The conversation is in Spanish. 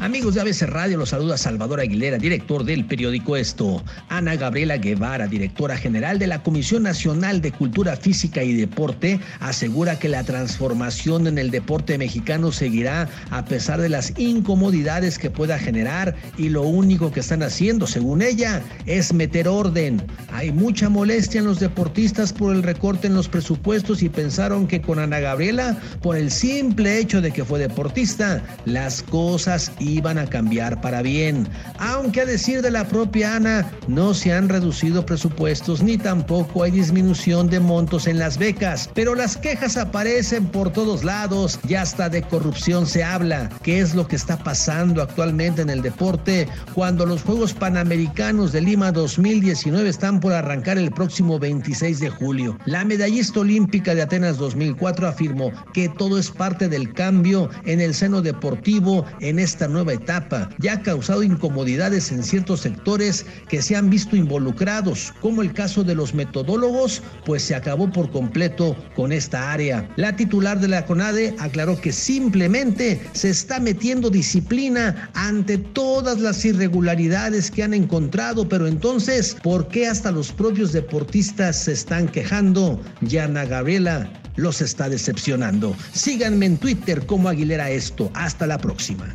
Amigos de ABC Radio, los saluda Salvador Aguilera, director del periódico Esto. Ana Gabriela Guevara, directora general de la Comisión Nacional de Cultura Física y Deporte, asegura que la transformación en el deporte mexicano seguirá a pesar de las incomodidades que pueda generar y lo único que están haciendo, según ella, es meter orden. Hay mucha molestia en los deportistas por el recorte en los presupuestos y pensaron que con Ana Gabriela, por el simple hecho de que fue deportista, las cosas iban iban a cambiar para bien. Aunque a decir de la propia Ana, no se han reducido presupuestos ni tampoco hay disminución de montos en las becas. Pero las quejas aparecen por todos lados y hasta de corrupción se habla. ¿Qué es lo que está pasando actualmente en el deporte cuando los Juegos Panamericanos de Lima 2019 están por arrancar el próximo 26 de julio? La medallista olímpica de Atenas 2004 afirmó que todo es parte del cambio en el seno deportivo en esta nueva etapa ya ha causado incomodidades en ciertos sectores que se han visto involucrados, como el caso de los metodólogos, pues se acabó por completo con esta área. La titular de la CONADE aclaró que simplemente se está metiendo disciplina ante todas las irregularidades que han encontrado, pero entonces, ¿por qué hasta los propios deportistas se están quejando? Yana Gabriela los está decepcionando. Síganme en Twitter como Aguilera Esto. Hasta la próxima.